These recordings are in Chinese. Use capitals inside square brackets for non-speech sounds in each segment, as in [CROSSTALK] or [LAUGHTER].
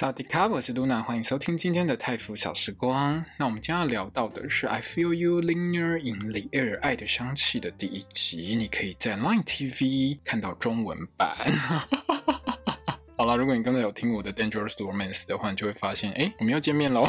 萨瓦迪卡，我是露娜，欢迎收听今天的泰服小时光。那我们将要聊到的是《I Feel You Linger in the Air》爱的香气的第一集，你可以在 Line TV 看到中文版。[LAUGHS] 好了，如果你刚才有听我的《Dangerous Romance》的话，你就会发现，哎，我们又见面喽。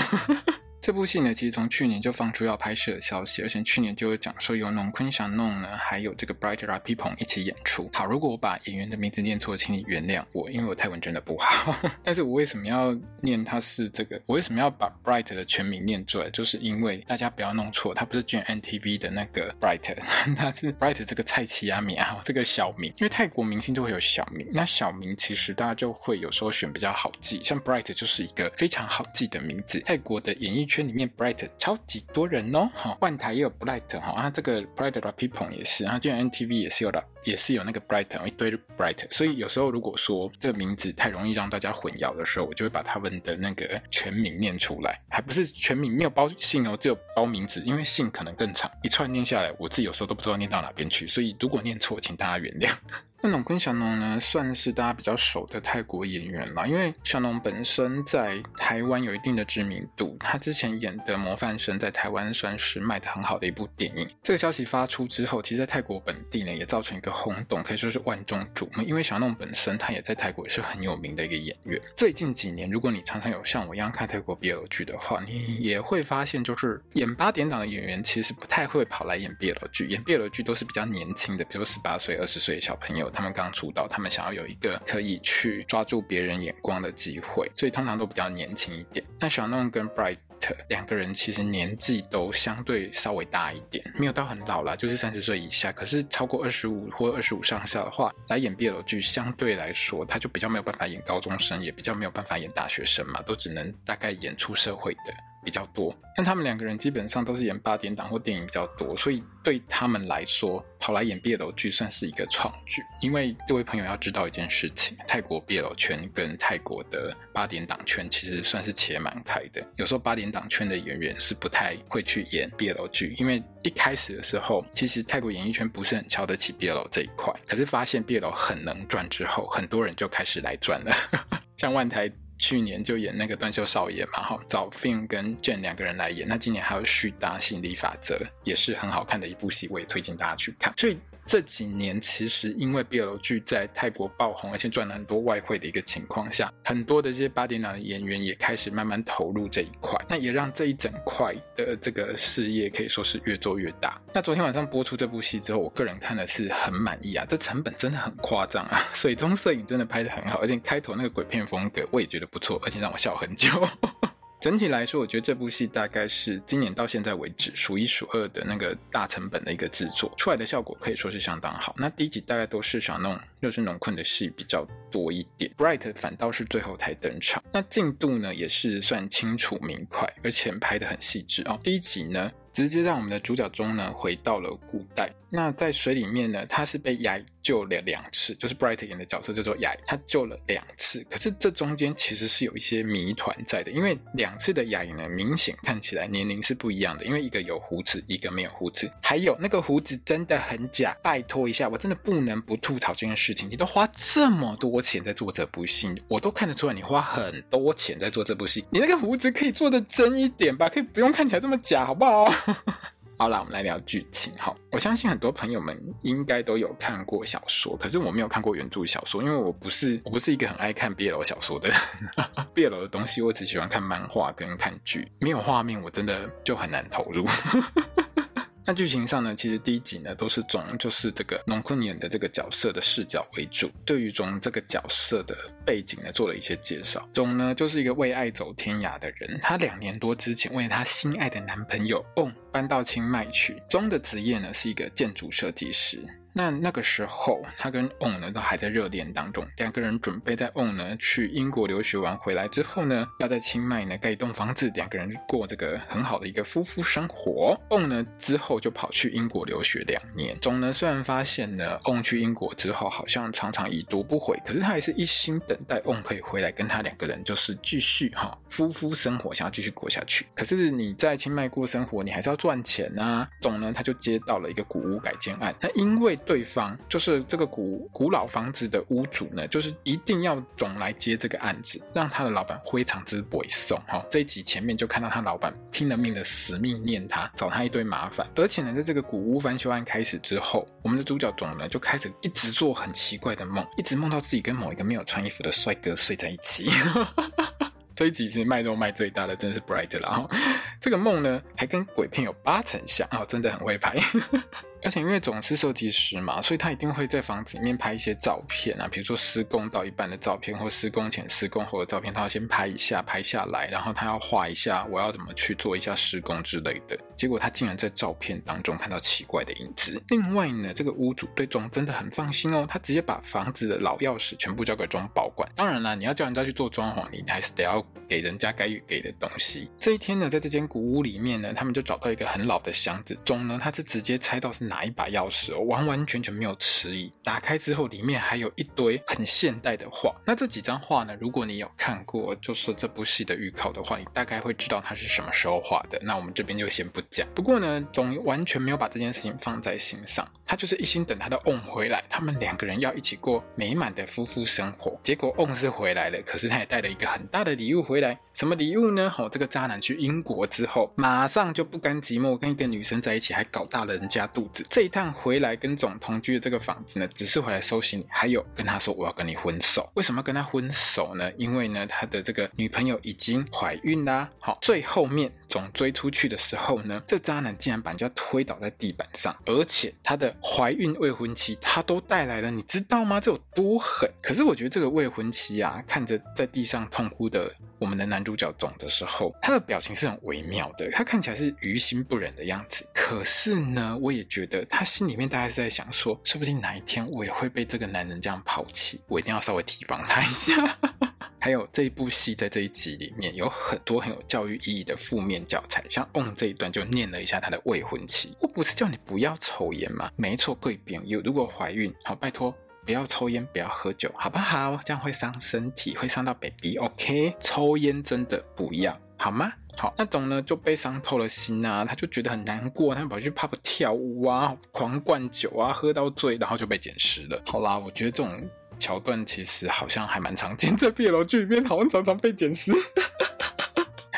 这部戏呢，其实从去年就放出要拍摄的消息，而且去年就有讲说有农坤祥弄呢，还有这个 Bright Rapipon 一起演出。好，如果我把演员的名字念错，请你原谅我，因为我泰文真的不好。[LAUGHS] 但是我为什么要念他是这个？我为什么要把 Bright 的全名念出来？就是因为大家不要弄错，他不是 GMMTV 的那个 Bright，他 [LAUGHS] 是 Bright 这个蔡奇亚米啊，这个小名。因为泰国明星都会有小名，那小名其实大家就会有时候选比较好记，像 Bright 就是一个非常好记的名字。泰国的演艺圈里面 Bright 超级多人哦，哈，万台也有 Bright 哈，啊，这个 Bright Rapipon 也是，啊，就像 NTV 也是有的，也是有那个 Brighton 一堆 Bright，所以有时候如果说这个名字太容易让大家混淆的时候，我就会把他们的那个全名念出来，还不是全名，没有包姓哦，只有包名字，因为姓可能更长，一串念下来，我自己有时候都不知道念到哪边去，所以如果念错，请大家原谅。[LAUGHS] 那农坤祥农呢，算是大家比较熟的泰国演员啦。因为祥农本身在台湾有一定的知名度，他之前演的《模范生》在台湾算是卖得很好的一部电影。这个消息发出之后，其实在泰国本地呢也造成一个轰动，可以说是万众瞩目。因为小弄本身他也在泰国也是很有名的一个演员。最近几年，如果你常常有像我一样看泰国 BL 剧的话，你也会发现，就是演八点档的演员其实不太会跑来演 BL 剧，演 BL 剧都是比较年轻的，比如十八岁、二十岁的小朋友。他们刚出道，他们想要有一个可以去抓住别人眼光的机会，所以通常都比较年轻一点。那小弄跟 Bright 两个人其实年纪都相对稍微大一点，没有到很老啦，就是三十岁以下。可是超过二十五或二十五上下的话，来演 BL 剧，相对来说他就比较没有办法演高中生，也比较没有办法演大学生嘛，都只能大概演出社会的。比较多，但他们两个人基本上都是演八点档或电影比较多，所以对他们来说，跑来演 BL 剧算是一个创举。因为各位朋友要知道一件事情，泰国 BL 圈跟泰国的八点档圈其实算是切蛮开的。有时候八点档圈的演员是不太会去演 BL 剧，因为一开始的时候，其实泰国演艺圈不是很瞧得起 BL 这一块。可是发现 BL 很能赚之后，很多人就开始来赚了，[LAUGHS] 像万台。去年就演那个断袖少爷嘛，哈，找 Finn 跟 Jane 两个人来演。那今年还有续搭心理法则，也是很好看的一部戏，我也推荐大家去看。所以。这几年其实因为 BL 剧在泰国爆红，而且赚了很多外汇的一个情况下，很多的这些八点档的演员也开始慢慢投入这一块，那也让这一整块的这个事业可以说是越做越大。那昨天晚上播出这部戏之后，我个人看的是很满意啊，这成本真的很夸张啊，水中摄影真的拍得很好，而且开头那个鬼片风格我也觉得不错，而且让我笑很久。整体来说，我觉得这部戏大概是今年到现在为止数一数二的那个大成本的一个制作，出来的效果可以说是相当好。那第一集大概都是想弄又是农困的戏比较多一点，Bright 反倒是最后才登场。那进度呢也是算清楚明快，而且拍得很细致哦。第一集呢，直接让我们的主角中呢回到了古代。那在水里面呢，他是被压。救了两次，就是 Bright 演的角色叫做雅，他救了两次。可是这中间其实是有一些谜团在的，因为两次的雅呢，明显看起来年龄是不一样的，因为一个有胡子，一个没有胡子。还有那个胡子真的很假，拜托一下，我真的不能不吐槽这件事情。你都花这么多钱在做这部戏，我都看得出来你花很多钱在做这部戏。你那个胡子可以做的真一点吧，可以不用看起来这么假，好不好？好啦，我们来聊剧情。好，我相信很多朋友们应该都有看过小说，可是我没有看过原著小说，因为我不是我不是一个很爱看 BL 小说的人。[LAUGHS] BL 的东西我只喜欢看漫画跟看剧，没有画面我真的就很难投入。那剧情上呢，其实第一集呢都是从就是这个龙坤演的这个角色的视角为主，对于从这个角色的背景呢做了一些介绍。总呢就是一个为爱走天涯的人，他两年多之前为他心爱的男朋友哦搬到清迈去。中的职业呢是一个建筑设计师。那那个时候，他跟翁呢都还在热恋当中，两个人准备在翁呢去英国留学完回来之后呢，要在清迈呢盖一栋房子，两个人过这个很好的一个夫妇生活。翁呢之后就跑去英国留学两年。总呢虽然发现呢，翁去英国之后好像常常已读不回，可是他还是一心等待翁可以回来跟他两个人就是继续哈夫妇生活，想要继续过下去。可是你在清迈过生活，你还是要赚钱啊。总呢他就接到了一个古屋改建案，那因为对方就是这个古古老房子的屋主呢，就是一定要总来接这个案子，让他的老板非常之不会送哈。这一集前面就看到他老板拼了命的死命念他，找他一堆麻烦。而且呢，在这个古屋翻修案开始之后，我们的主角总呢就开始一直做很奇怪的梦，一直梦到自己跟某一个没有穿衣服的帅哥睡在一起。[LAUGHS] 这一集是卖肉卖最大的，真的是 Bright 了哈。这个梦呢，还跟鬼片有八成像哦，真的很会拍。而且因为总是设计师嘛，所以他一定会在房子里面拍一些照片啊，比如说施工到一半的照片，或施工前、施工后的照片，他要先拍一下，拍下来，然后他要画一下，我要怎么去做一下施工之类的。结果他竟然在照片当中看到奇怪的影子。另外呢，这个屋主对总真的很放心哦，他直接把房子的老钥匙全部交给总保管。当然啦，你要叫人家去做装潢，你还是得要给人家该给的东西。这一天呢，在这间古屋里面呢，他们就找到一个很老的箱子，总呢，他是直接猜到是拿一把钥匙，完完全全没有迟疑。打开之后，里面还有一堆很现代的画。那这几张画呢，如果你有看过就是这部戏的预告的话，你大概会知道它是什么时候画的。那我们这边就先不讲。不过呢，总完全没有把这件事情放在心上，他就是一心等他的翁回来，他们两个人要一起过美满的夫妇生活。结果翁是回来了，可是他也带了一个很大的礼物回来。什么礼物呢？哦，这个渣男去英国之后，马上就不甘寂寞，跟一个女生在一起，还搞大了人家肚子。这一趟。回来跟总同居的这个房子呢，只是回来收行李，还有跟他说我要跟你分手。为什么跟他分手呢？因为呢，他的这个女朋友已经怀孕啦。好，最后面总追出去的时候呢，这渣男竟然把人家推倒在地板上，而且他的怀孕未婚妻他都带来了，你知道吗？这有多狠？可是我觉得这个未婚妻啊，看着在地上痛哭的我们的男主角总的时候，他的表情是很微妙的，他看起来是于心不忍的样子。可是呢，我也觉得他心里面大概是在想说，说不定哪一天我也会被这个男人这样抛弃，我一定要稍微提防他一下。[LAUGHS] 还有这一部戏在这一集里面有很多很有教育意义的负面教材，像翁这一段就念了一下他的未婚妻：“我不是叫你不要抽烟吗？没错，贵宾有如果怀孕，好拜托不要抽烟，不要喝酒，好不好？这样会伤身体，会伤到 baby。OK，抽烟真的不要。”好吗？好，那种呢就被伤透了心啊，他就觉得很难过，他就跑去 pub 跳舞啊，狂灌酒啊，喝到醉，然后就被捡尸了。好啦，我觉得这种桥段其实好像还蛮常见，在 BL 剧里面好像常常被捡尸。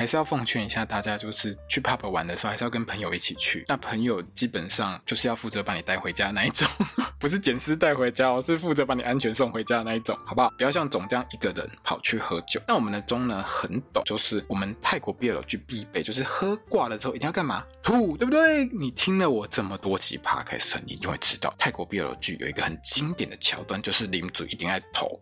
还是要奉劝一下大家，就是去 pub 玩的时候，还是要跟朋友一起去。那朋友基本上就是要负责把你带回家那一种，[LAUGHS] 不是捡尸带回家哦，是负责把你安全送回家的那一种，好不好？不要像总这样一个人跑去喝酒。那我们的钟呢，很懂，就是我们泰国 BL 剧必备，就是喝挂了之后一定要干嘛？吐，对不对？你听了我这么多集 podcast，你就会知道泰国 BL 剧有一个很经典的桥段，就是领主一定要吐。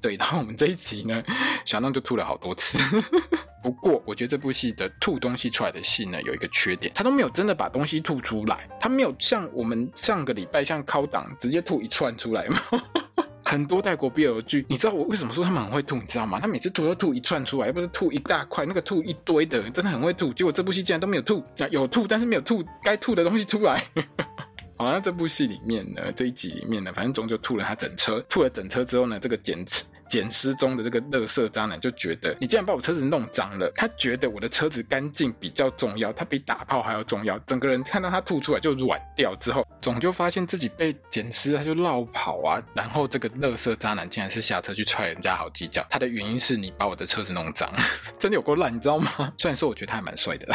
对，然后我们这一集呢，小弄就吐了好多次。[LAUGHS] 不过，我觉得这部戏的吐东西出来的戏呢，有一个缺点，他都没有真的把东西吐出来，他没有像我们上个礼拜像靠档直接吐一串出来嘛。[LAUGHS] 很多泰国 BL 剧，你知道我为什么说他们很会吐，你知道吗？他每次吐都吐一串出来，又不是吐一大块，那个吐一堆的，真的很会吐。结果这部戏竟然都没有吐，有吐，但是没有吐该吐的东西出来。[LAUGHS] 好，那这部戏里面呢，这一集里面呢，反正总就吐了他整车，吐了整车之后呢，这个捡捡尸中的这个垃圾渣男就觉得，你竟然把我车子弄脏了，他觉得我的车子干净比较重要，他比打炮还要重要。整个人看到他吐出来就软掉之后，总就发现自己被捡尸，他就绕跑啊。然后这个垃圾渣男竟然是下车去踹人家好几脚，他的原因是你把我的车子弄脏，真的有够烂，你知道吗？虽然说我觉得他还蛮帅的。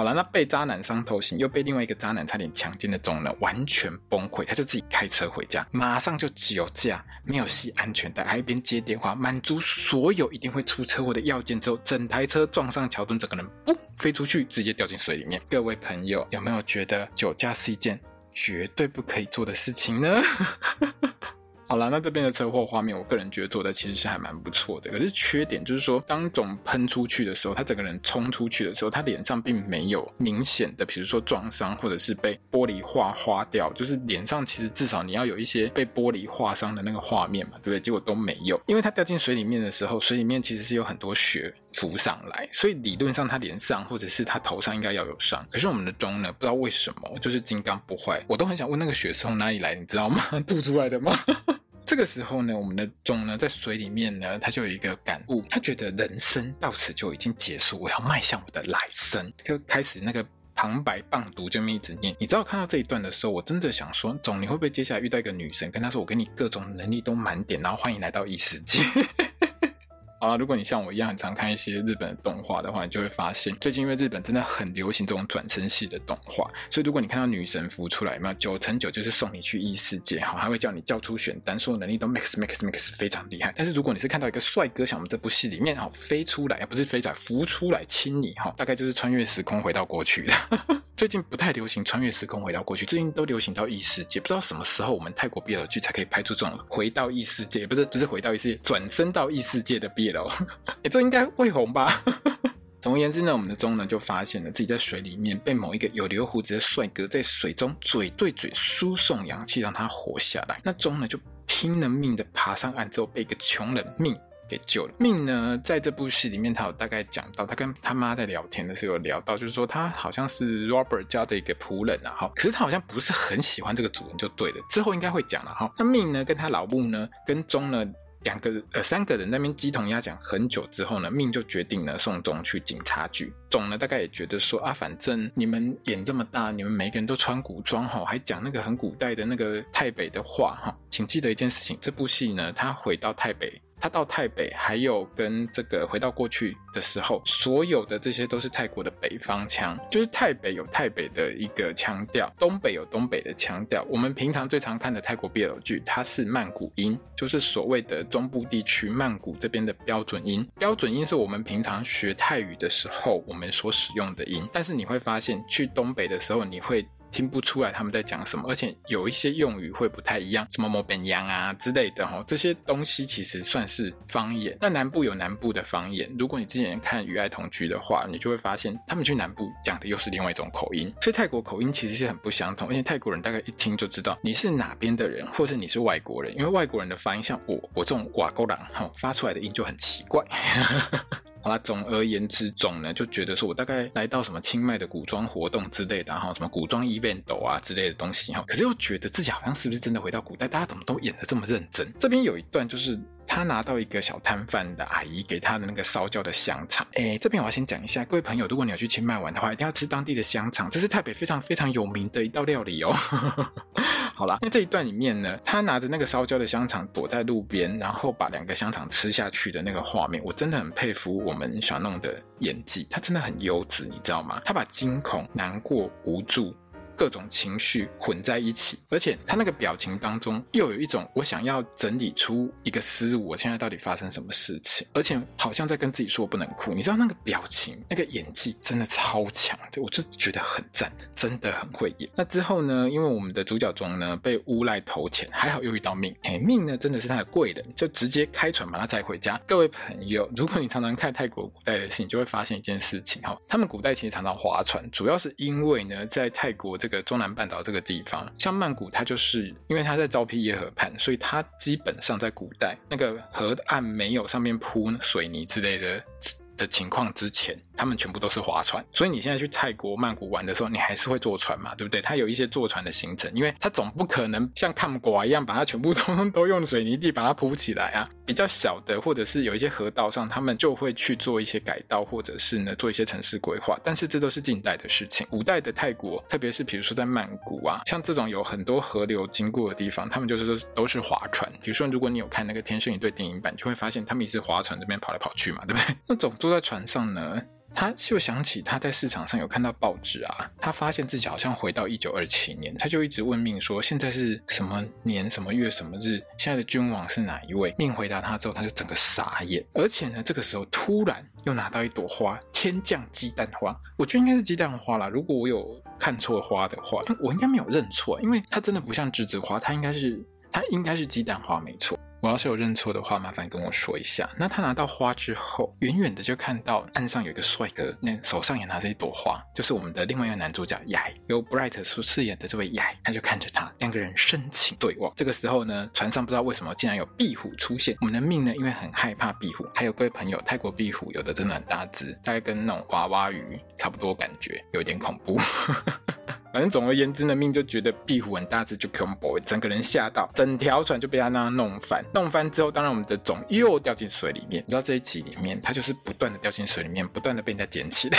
好了，那被渣男伤透心，又被另外一个渣男差点强奸的总呢，完全崩溃，他就自己开车回家，马上就酒驾，没有系安全带，还一边接电话，满足所有一定会出车祸的要件之后，整台车撞上桥墩，整个人嘣飞出去，直接掉进水里面。各位朋友，有没有觉得酒驾是一件绝对不可以做的事情呢？[LAUGHS] 好了，那这边的车祸画面，我个人觉得做的其实是还蛮不错的。可是缺点就是说，当总喷出去的时候，他整个人冲出去的时候，他脸上并没有明显的，比如说撞伤或者是被玻璃划花掉，就是脸上其实至少你要有一些被玻璃划伤的那个画面嘛，对不对？结果都没有，因为他掉进水里面的时候，水里面其实是有很多血浮上来，所以理论上他脸上或者是他头上应该要有伤。可是我们的钟呢，不知道为什么就是金刚不坏，我都很想问那个血是从哪里来，你知道吗？[LAUGHS] 吐出来的吗？[LAUGHS] 这个时候呢，我们的钟呢在水里面呢，他就有一个感悟，他觉得人生到此就已经结束，我要迈向我的来生，就开始那个旁白棒读就一直念。你知道看到这一段的时候，我真的想说，钟你会不会接下来遇到一个女神，跟她说我给你各种能力都满点，然后欢迎来到异世界。[LAUGHS] 啊，如果你像我一样很常看一些日本的动画的话，你就会发现，最近因为日本真的很流行这种转生系的动画，所以如果你看到女神浮出来，嘛九成九就是送你去异世界，哈，还会叫你叫出选单，所有能力都 max max max 非常厉害。但是如果你是看到一个帅哥，像我们这部戏里面，哈，飞出来，不是飞出来，浮出来亲你，哈，大概就是穿越时空回到过去了。[LAUGHS] 最近不太流行穿越时空回到过去，最近都流行到异世界，不知道什么时候我们泰国 BL 剧才可以拍出这种回到异世界，不是不是回到异世界，转身到异世界的 BL。[LAUGHS] 这应该会红吧？[LAUGHS] 总而言之呢，我们的钟呢就发现了自己在水里面被某一个有留胡子的帅哥在水中嘴对嘴输送氧气，让他活下来。那钟呢就拼了命的爬上岸之后，被一个穷人命给救了。命呢在这部戏里面，他有大概讲到，他跟他妈在聊天的时候有聊到，就是说他好像是 Robert 家的一个仆人啊，哈，可是他好像不是很喜欢这个主人，就对了。之后应该会讲了哈。那命呢跟他老母呢跟钟呢。两个呃三个人那边鸡同鸭讲很久之后呢，命就决定了送总去警察局。总呢大概也觉得说啊，反正你们演这么大，你们每个人都穿古装哈，还讲那个很古代的那个太北的话哈，请记得一件事情，这部戏呢，他回到台北。他到泰北，还有跟这个回到过去的时候，所有的这些都是泰国的北方腔，就是泰北有泰北的一个腔调，东北有东北的腔调。我们平常最常看的泰国 BL 剧，它是曼谷音，就是所谓的中部地区曼谷这边的标准音。标准音是我们平常学泰语的时候我们所使用的音，但是你会发现去东北的时候，你会。听不出来他们在讲什么，而且有一些用语会不太一样，什么某本洋啊之类的哈，这些东西其实算是方言。那南部有南部的方言，如果你之前看《与爱同居》的话，你就会发现他们去南部讲的又是另外一种口音。所以泰国口音其实是很不相同，而且泰国人大概一听就知道你是哪边的人，或是你是外国人，因为外国人的发音像我我这种瓦沟人哈，发出来的音就很奇怪。好了，总而言之，总呢就觉得说我大概来到什么清迈的古装活动之类的，然后什么古装 event 啊之类的东西哈，可是又觉得自己好像是不是真的回到古代？大家怎么都演的这么认真？这边有一段就是。他拿到一个小摊贩的阿姨给他的那个烧焦的香肠，哎，这边我要先讲一下，各位朋友，如果你要去清迈玩的话，一定要吃当地的香肠，这是泰北非常非常有名的一道料理哦。[LAUGHS] 好啦，那这一段里面呢，他拿着那个烧焦的香肠躲在路边，然后把两个香肠吃下去的那个画面，我真的很佩服我们小弄的演技，他真的很优质，你知道吗？他把惊恐、难过、无助。各种情绪混在一起，而且他那个表情当中又有一种我想要整理出一个思路，我现在到底发生什么事情，而且好像在跟自己说不能哭。你知道那个表情、那个演技真的超强，我就觉得很赞，真的很会演。那之后呢，因为我们的主角中呢被诬赖投钱，还好又遇到命，命呢真的是他的贵人，就直接开船把他载回家。各位朋友，如果你常常看泰国古代的戏，你就会发现一件事情哈，他们古代其实常常划船，主要是因为呢在泰国这个。个中南半岛这个地方，像曼谷，它就是因为它在昭披耶河畔，所以它基本上在古代那个河岸没有上面铺水泥之类的的情况之前。他们全部都是划船，所以你现在去泰国曼谷玩的时候，你还是会坐船嘛，对不对？它有一些坐船的行程，因为它总不可能像看瓜一样把它全部通通 [LAUGHS] 都用水泥地把它铺起来啊。比较小的或者是有一些河道上，他们就会去做一些改道，或者是呢做一些城市规划。但是这都是近代的事情。古代的泰国，特别是比如说在曼谷啊，像这种有很多河流经过的地方，他们就是都是划船。比如说，如果你有看那个《天生一对》电影版，就会发现他们一直划船这边跑来跑去嘛，对不对？[LAUGHS] 那种坐在船上呢？他就想起他在市场上有看到报纸啊，他发现自己好像回到一九二七年，他就一直问命说：“现在是什么年什么月什么日？现在的君王是哪一位？”命回答他之后，他就整个傻眼，而且呢，这个时候突然又拿到一朵花，天降鸡蛋花，我觉得应该是鸡蛋花啦。如果我有看错花的话，我应该没有认错，因为它真的不像栀子花，它应该是它应该是鸡蛋花没错。我要是有认错的话，麻烦跟我说一下。那他拿到花之后，远远的就看到岸上有一个帅哥，那手上也拿着一朵花，就是我们的另外一个男主角雅，由 Bright 所饰演的这位雅，他就看着他，两个人深情对望。这个时候呢，船上不知道为什么竟然有壁虎出现。我们的命呢，因为很害怕壁虎，还有各位朋友，泰国壁虎有的真的很大只，大概跟那种娃娃鱼差不多，感觉有点恐怖。[LAUGHS] 反正总而言之呢，命就觉得壁虎很大只，就恐怖，整个人吓到，整条船就被他那样弄翻。弄翻之后，当然我们的种又掉进水里面。你知道这一集里面，它就是不断的掉进水里面，不断的被人家捡起来。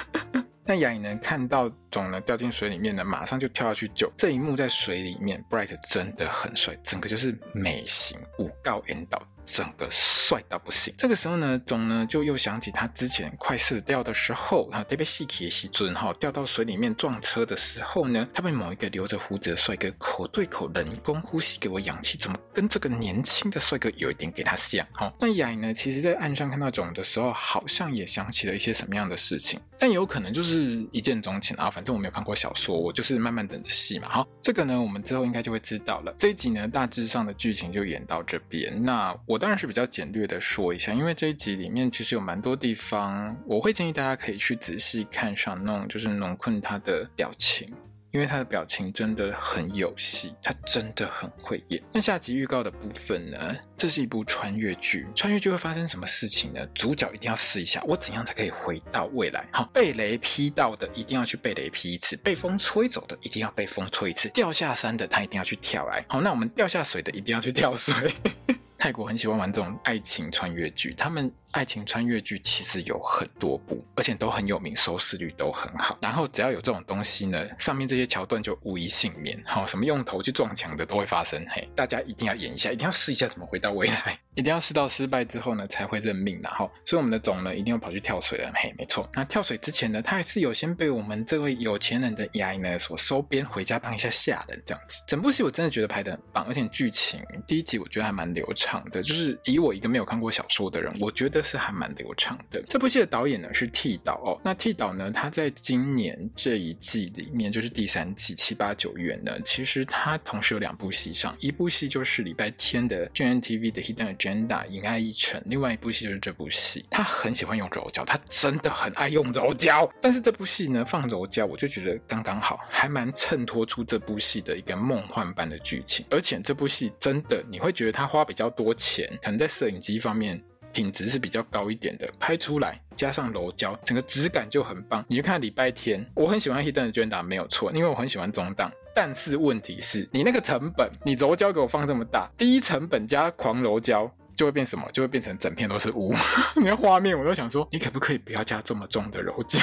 [LAUGHS] 那雅颖呢，看到种呢掉进水里面呢，马上就跳下去救。这一幕在水里面，Bright 真的很帅，整个就是美型五告 N 导。整个帅到不行。这个时候呢，总呢就又想起他之前快死掉的时候，啊，特别细体的西尊哈，掉到水里面撞车的时候呢，他被某一个留着胡子的帅哥口对口人工呼吸给我氧气，怎么跟这个年轻的帅哥有一点给他像？哈，那雅呢，其实在岸上看到总的时候，好像也想起了一些什么样的事情，但有可能就是一见钟情啊。反正我没有看过小说，我就是慢慢等着戏嘛。好，这个呢，我们之后应该就会知道了。这一集呢，大致上的剧情就演到这边。那我。当然是比较简略的说一下，因为这一集里面其实有蛮多地方，我会建议大家可以去仔细看上弄，就是农困他的表情。因为他的表情真的很有戏，他真的很会演。那下集预告的部分呢？这是一部穿越剧，穿越剧会发生什么事情呢？主角一定要试一下，我怎样才可以回到未来？好，被雷劈到的一定要去被雷劈一次，被风吹走的一定要被风吹一次，掉下山的他一定要去跳来。好，那我们掉下水的一定要去跳水。[LAUGHS] 泰国很喜欢玩这种爱情穿越剧，他们。爱情穿越剧其实有很多部，而且都很有名，收视率都很好。然后只要有这种东西呢，上面这些桥段就无一幸免。好，什么用头去撞墙的都会发生。嘿，大家一定要演一下，一定要试一下怎么回到未来，[LAUGHS] 一定要试到失败之后呢才会认命。然后，所以我们的总呢一定要跑去跳水了。嘿，没错。那跳水之前呢，他还是有先被我们这位有钱人的牙呢所收编回家当一下下人这样子。整部戏我真的觉得拍得很棒，而且剧情第一集我觉得还蛮流畅的。就是以我一个没有看过小说的人，我觉得。是还蛮流畅的。这部戏的导演呢是剃导哦。那剃导呢，他在今年这一季里面，就是第三季七八九月呢，其实他同时有两部戏上，一部戏就是礼拜天的 GNTV 的 Hidden Agenda 引爱一城，另外一部戏就是这部戏。他很喜欢用柔焦，他真的很爱用柔焦。但是这部戏呢放柔焦，我就觉得刚刚好，还蛮衬托出这部戏的一个梦幻般的剧情。而且这部戏真的你会觉得他花比较多钱，可能在摄影机方面。品质是比较高一点的，拍出来加上柔焦，整个质感就很棒。你去看礼拜天，我很喜欢 Hidden Agenda 没有错，因为我很喜欢中档。但是问题是你那个成本，你柔焦给我放这么大，低成本加狂柔焦，就会变什么？就会变成整片都是雾。你 [LAUGHS] 看画面，我都想说，你可不可以不要加这么重的柔焦？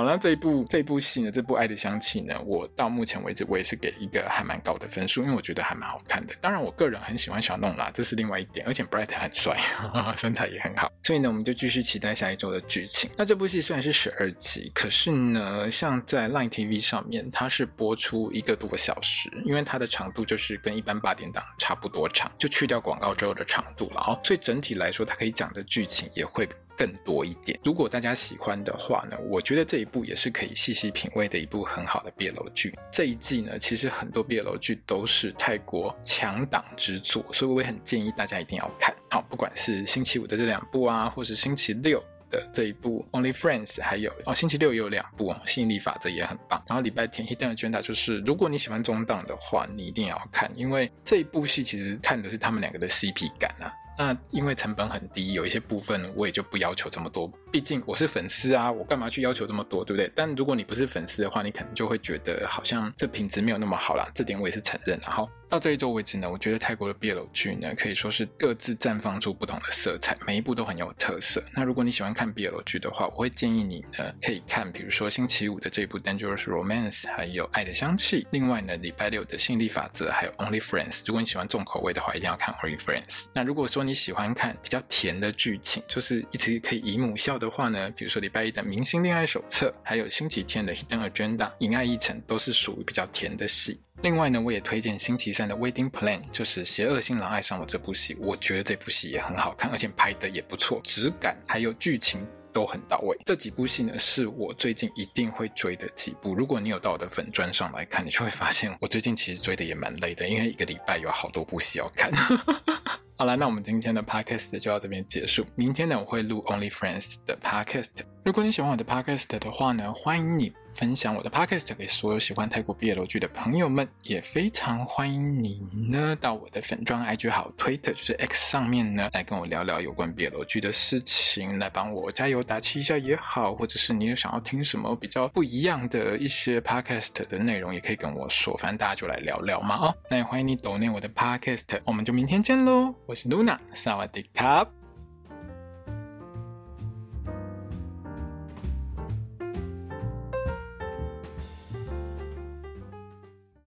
好，那这一部这部戏呢，这部《爱的香气》呢，我到目前为止我也是给一个还蛮高的分数，因为我觉得还蛮好看的。当然，我个人很喜欢小弄啦，这是另外一点，而且 Bright 很帅，[LAUGHS] 身材也很好。所以呢，我们就继续期待下一周的剧情。那这部戏虽然是十二集，可是呢，像在 Line TV 上面，它是播出一个多小时，因为它的长度就是跟一般八点档差不多长，就去掉广告之后的长度了哦。所以整体来说，它可以讲的剧情也会。更多一点。如果大家喜欢的话呢，我觉得这一部也是可以细细品味的一部很好的 BL 剧。这一季呢，其实很多 BL 剧都是泰国强档之作，所以我也很建议大家一定要看。好，不管是星期五的这两部啊，或是星期六的这一部 Only Friends，还有哦，星期六也有两部哦，吸引力法则也很棒。然后礼拜天 Hidden Agenda 就是，如果你喜欢中档的话，你一定要看，因为这一部戏其实看的是他们两个的 CP 感啊。那因为成本很低，有一些部分我也就不要求这么多。毕竟我是粉丝啊，我干嘛去要求这么多，对不对？但如果你不是粉丝的话，你可能就会觉得好像这品质没有那么好啦。这点我也是承认。然后到这一周为止呢，我觉得泰国的 BL 剧呢，可以说是各自绽放出不同的色彩，每一部都很有特色。那如果你喜欢看 BL 剧的话，我会建议你呢可以看，比如说星期五的这一部 Dangerous Romance，还有爱的香气。另外呢，礼拜六的吸引力法则，还有 Only Friends。如果你喜欢重口味的话，一定要看 Only Friends。那如果说你喜欢看比较甜的剧情，就是一直可以姨母笑的话呢，比如说礼拜一的《明星恋爱手册》，还有星期天的《Hidden Agenda》《引爱一层》，都是属于比较甜的戏。另外呢，我也推荐星期三的《Wedding Plan》，就是邪恶新郎爱上我这部戏，我觉得这部戏也很好看，而且拍的也不错，质感还有剧情都很到位。这几部戏呢，是我最近一定会追的几部。如果你有到我的粉专上来看，你就会发现我最近其实追的也蛮累的，因为一个礼拜有好多部戏要看。[LAUGHS] 好了，那我们今天的 podcast 就到这边结束。明天呢，我会录 Only Friends 的 podcast。如果你喜欢我的 podcast 的话呢，欢迎你分享我的 podcast 给所有喜欢泰国毕业楼剧的朋友们，也非常欢迎你呢到我的粉专 IG 还有 Twitter 就是 X 上面呢来跟我聊聊有关毕业楼剧的事情，来帮我加油打气一下也好，或者是你有想要听什么比较不一样的一些 podcast 的内容，也可以跟我说，反正大家就来聊聊嘛哦。那也欢迎你 donate 我的 podcast，我们就明天见喽。我是 Luna，萨瓦迪卡。